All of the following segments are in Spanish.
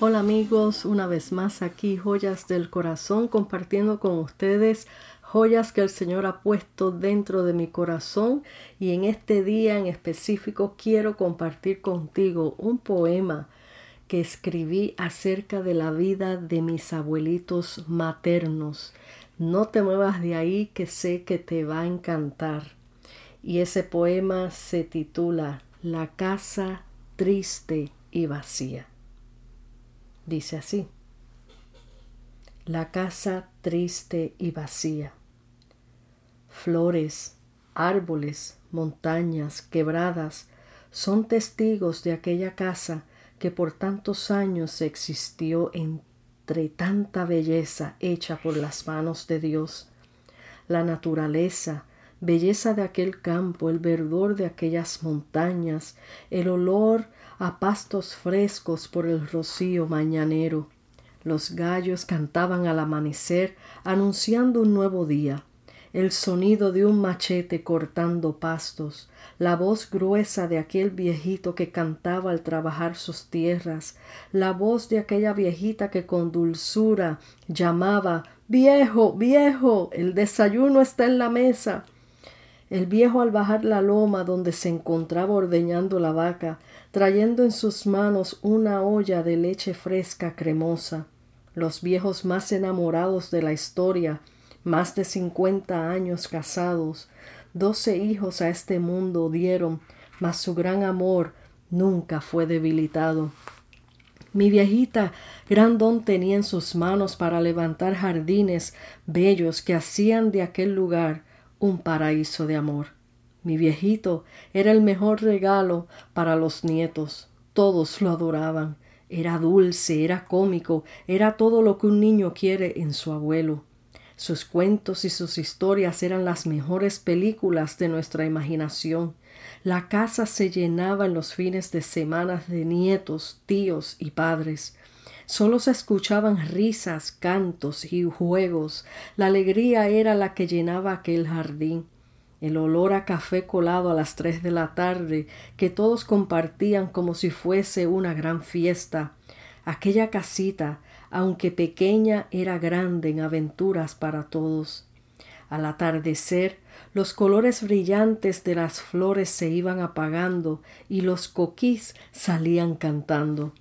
Hola amigos, una vez más aquí Joyas del Corazón compartiendo con ustedes joyas que el Señor ha puesto dentro de mi corazón y en este día en específico quiero compartir contigo un poema que escribí acerca de la vida de mis abuelitos maternos. No te muevas de ahí que sé que te va a encantar. Y ese poema se titula La casa triste y vacía. Dice así. La casa triste y vacía. Flores, árboles, montañas, quebradas, son testigos de aquella casa que por tantos años existió entre tanta belleza hecha por las manos de Dios. La naturaleza, belleza de aquel campo, el verdor de aquellas montañas, el olor a pastos frescos por el rocío mañanero. Los gallos cantaban al amanecer, anunciando un nuevo día. El sonido de un machete cortando pastos, la voz gruesa de aquel viejito que cantaba al trabajar sus tierras, la voz de aquella viejita que con dulzura llamaba Viejo, viejo, el desayuno está en la mesa. El viejo al bajar la loma donde se encontraba ordeñando la vaca, trayendo en sus manos una olla de leche fresca cremosa. Los viejos más enamorados de la historia, más de cincuenta años casados, doce hijos a este mundo dieron, mas su gran amor nunca fue debilitado. Mi viejita gran don tenía en sus manos para levantar jardines bellos que hacían de aquel lugar un paraíso de amor. Mi viejito era el mejor regalo para los nietos. Todos lo adoraban. Era dulce, era cómico, era todo lo que un niño quiere en su abuelo. Sus cuentos y sus historias eran las mejores películas de nuestra imaginación. La casa se llenaba en los fines de semana de nietos, tíos y padres. Solo se escuchaban risas, cantos y juegos. La alegría era la que llenaba aquel jardín. El olor a café colado a las tres de la tarde, que todos compartían como si fuese una gran fiesta. Aquella casita, aunque pequeña, era grande en aventuras para todos. Al atardecer, los colores brillantes de las flores se iban apagando y los coquís salían cantando.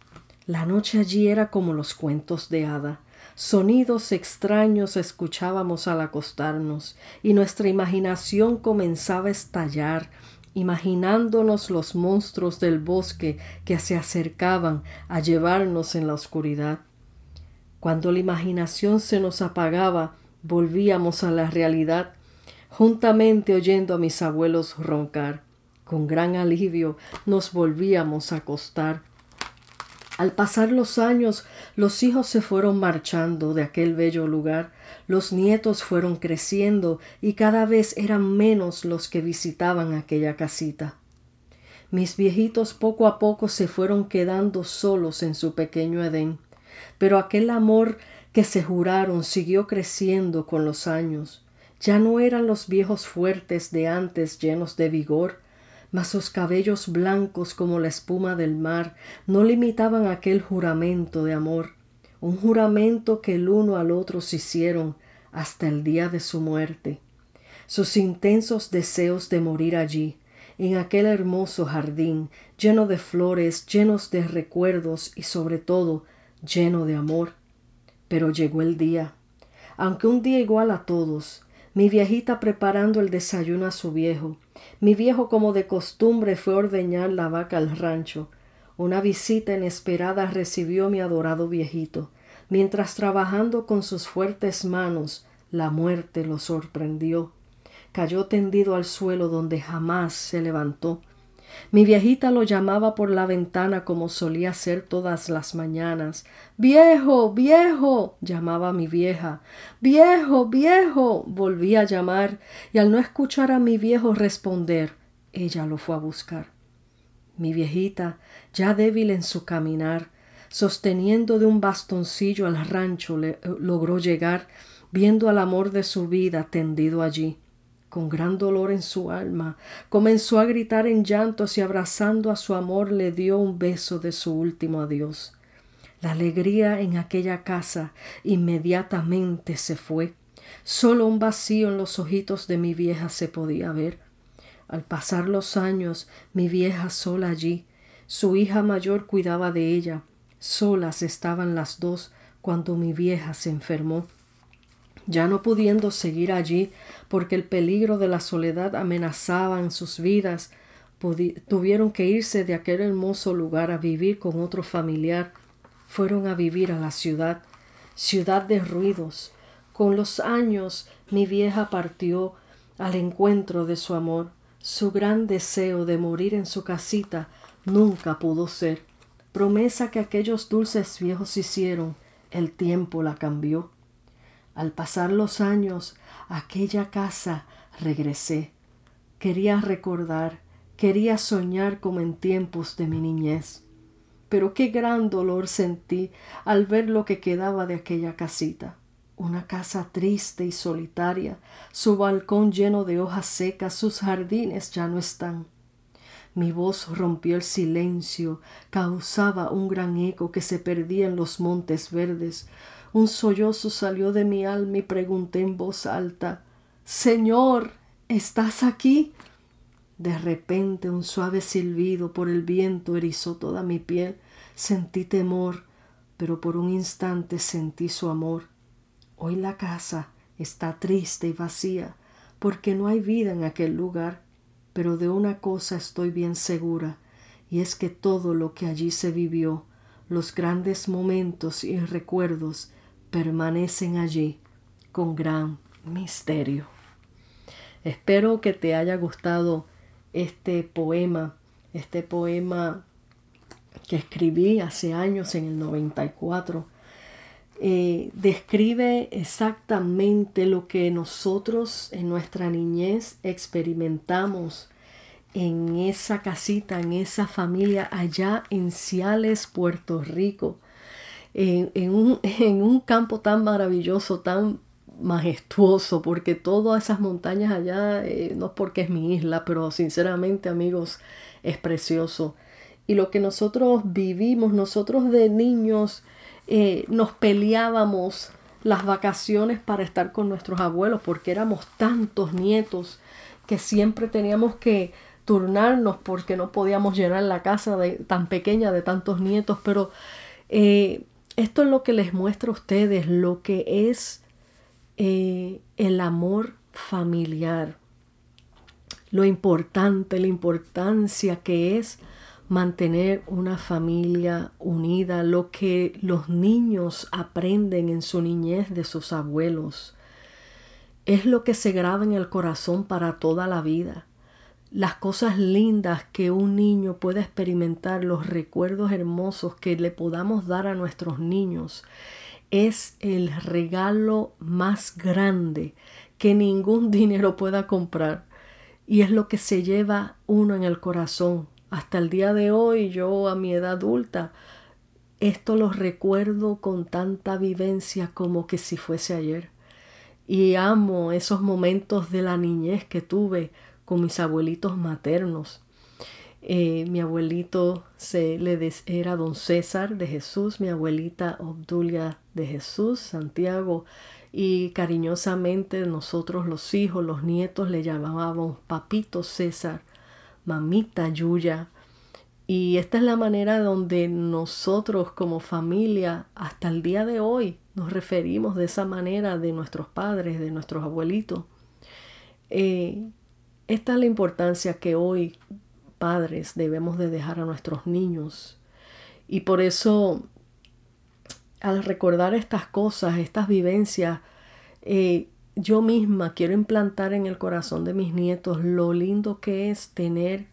La noche allí era como los cuentos de hada. Sonidos extraños escuchábamos al acostarnos y nuestra imaginación comenzaba a estallar, imaginándonos los monstruos del bosque que se acercaban a llevarnos en la oscuridad. Cuando la imaginación se nos apagaba, volvíamos a la realidad, juntamente oyendo a mis abuelos roncar. Con gran alivio nos volvíamos a acostar al pasar los años, los hijos se fueron marchando de aquel bello lugar, los nietos fueron creciendo y cada vez eran menos los que visitaban aquella casita. Mis viejitos poco a poco se fueron quedando solos en su pequeño Edén, pero aquel amor que se juraron siguió creciendo con los años. Ya no eran los viejos fuertes de antes llenos de vigor, mas sus cabellos blancos como la espuma del mar no limitaban aquel juramento de amor, un juramento que el uno al otro se hicieron hasta el día de su muerte. Sus intensos deseos de morir allí, en aquel hermoso jardín, lleno de flores, llenos de recuerdos y sobre todo lleno de amor. Pero llegó el día, aunque un día igual a todos, mi viejita preparando el desayuno a su viejo. Mi viejo, como de costumbre, fue ordeñar la vaca al rancho. Una visita inesperada recibió mi adorado viejito. Mientras trabajando con sus fuertes manos, la muerte lo sorprendió. Cayó tendido al suelo donde jamás se levantó. Mi viejita lo llamaba por la ventana como solía hacer todas las mañanas. Viejo, viejo. llamaba mi vieja. Viejo, viejo. volvía a llamar, y al no escuchar a mi viejo responder, ella lo fue a buscar. Mi viejita, ya débil en su caminar, sosteniendo de un bastoncillo al rancho, eh, logró llegar, viendo al amor de su vida tendido allí con gran dolor en su alma, comenzó a gritar en llantos y abrazando a su amor le dio un beso de su último adiós. La alegría en aquella casa inmediatamente se fue. Solo un vacío en los ojitos de mi vieja se podía ver. Al pasar los años, mi vieja sola allí, su hija mayor cuidaba de ella. Solas estaban las dos cuando mi vieja se enfermó. Ya no pudiendo seguir allí, porque el peligro de la soledad amenazaba en sus vidas, tuvieron que irse de aquel hermoso lugar a vivir con otro familiar. Fueron a vivir a la ciudad, ciudad de ruidos. Con los años mi vieja partió al encuentro de su amor. Su gran deseo de morir en su casita nunca pudo ser. Promesa que aquellos dulces viejos hicieron, el tiempo la cambió. Al pasar los años, a aquella casa regresé. Quería recordar, quería soñar como en tiempos de mi niñez. Pero qué gran dolor sentí al ver lo que quedaba de aquella casita. Una casa triste y solitaria, su balcón lleno de hojas secas, sus jardines ya no están. Mi voz rompió el silencio, causaba un gran eco que se perdía en los montes verdes, un sollozo salió de mi alma y pregunté en voz alta Señor, ¿estás aquí? De repente un suave silbido por el viento erizó toda mi piel. Sentí temor, pero por un instante sentí su amor. Hoy la casa está triste y vacía, porque no hay vida en aquel lugar, pero de una cosa estoy bien segura, y es que todo lo que allí se vivió, los grandes momentos y recuerdos, permanecen allí con gran misterio. Espero que te haya gustado este poema, este poema que escribí hace años en el 94. Eh, describe exactamente lo que nosotros en nuestra niñez experimentamos en esa casita, en esa familia allá en Ciales, Puerto Rico en, un, en un campo tan maravilloso, tan majestuoso, porque todas esas montañas allá, eh, no es porque es mi isla, pero sinceramente amigos, es precioso. Y lo que nosotros vivimos, nosotros de niños eh, nos peleábamos las vacaciones para estar con nuestros abuelos, porque éramos tantos nietos que siempre teníamos que turnarnos porque no podíamos llenar la casa de, tan pequeña de tantos nietos, pero eh, esto es lo que les muestro a ustedes, lo que es eh, el amor familiar, lo importante, la importancia que es mantener una familia unida, lo que los niños aprenden en su niñez de sus abuelos. Es lo que se graba en el corazón para toda la vida las cosas lindas que un niño pueda experimentar, los recuerdos hermosos que le podamos dar a nuestros niños, es el regalo más grande que ningún dinero pueda comprar. Y es lo que se lleva uno en el corazón. Hasta el día de hoy, yo a mi edad adulta, esto lo recuerdo con tanta vivencia como que si fuese ayer. Y amo esos momentos de la niñez que tuve con mis abuelitos maternos. Eh, mi abuelito se le era don César de Jesús, mi abuelita Obdulia de Jesús, Santiago, y cariñosamente nosotros los hijos, los nietos le llamábamos papito César, mamita Yuya. Y esta es la manera donde nosotros como familia hasta el día de hoy nos referimos de esa manera de nuestros padres, de nuestros abuelitos. Eh, esta es la importancia que hoy padres debemos de dejar a nuestros niños. Y por eso, al recordar estas cosas, estas vivencias, eh, yo misma quiero implantar en el corazón de mis nietos lo lindo que es tener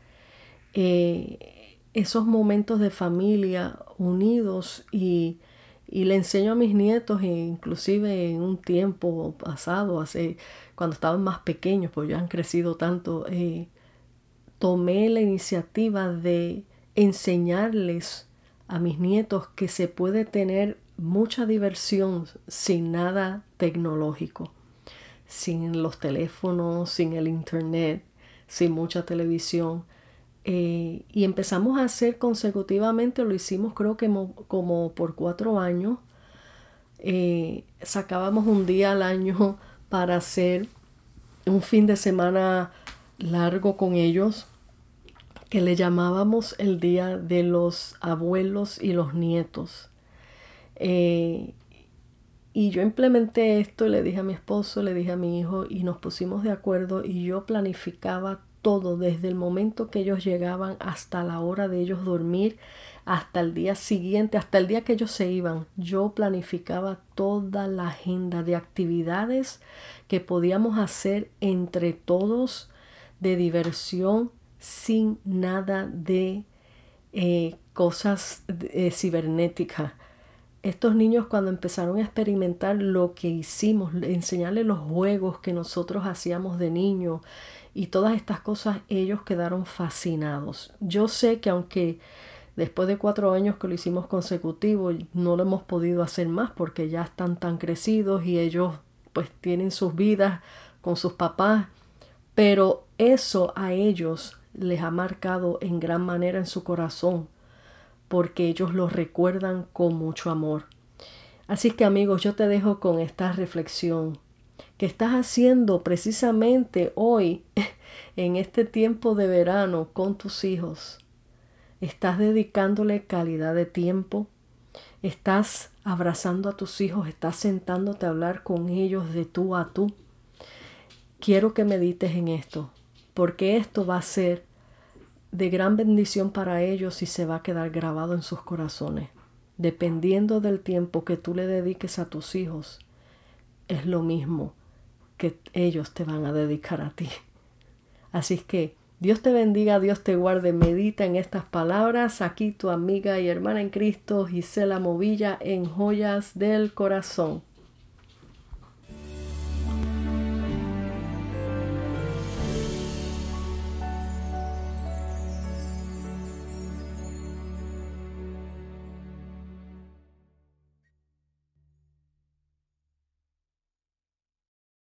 eh, esos momentos de familia unidos y, y le enseño a mis nietos, e inclusive en un tiempo pasado, hace cuando estaban más pequeños, pues ya han crecido tanto, eh, tomé la iniciativa de enseñarles a mis nietos que se puede tener mucha diversión sin nada tecnológico, sin los teléfonos, sin el internet, sin mucha televisión. Eh, y empezamos a hacer consecutivamente, lo hicimos creo que como por cuatro años. Eh, sacábamos un día al año para hacer un fin de semana largo con ellos que le llamábamos el día de los abuelos y los nietos. Eh, y yo implementé esto, le dije a mi esposo, le dije a mi hijo y nos pusimos de acuerdo y yo planificaba todo desde el momento que ellos llegaban hasta la hora de ellos dormir, hasta el día siguiente, hasta el día que ellos se iban. Yo planificaba toda la agenda de actividades que podíamos hacer entre todos de diversión sin nada de eh, cosas eh, cibernéticas. Estos niños cuando empezaron a experimentar lo que hicimos, enseñarles los juegos que nosotros hacíamos de niño y todas estas cosas, ellos quedaron fascinados. Yo sé que aunque después de cuatro años que lo hicimos consecutivo, no lo hemos podido hacer más porque ya están tan crecidos y ellos pues tienen sus vidas con sus papás, pero eso a ellos les ha marcado en gran manera en su corazón porque ellos lo recuerdan con mucho amor. Así que amigos, yo te dejo con esta reflexión que estás haciendo precisamente hoy, en este tiempo de verano, con tus hijos. Estás dedicándole calidad de tiempo, estás abrazando a tus hijos, estás sentándote a hablar con ellos de tú a tú. Quiero que medites en esto, porque esto va a ser de gran bendición para ellos y se va a quedar grabado en sus corazones. Dependiendo del tiempo que tú le dediques a tus hijos, es lo mismo que ellos te van a dedicar a ti. Así que Dios te bendiga, Dios te guarde, medita en estas palabras. Aquí tu amiga y hermana en Cristo, Gisela Movilla, en Joyas del Corazón.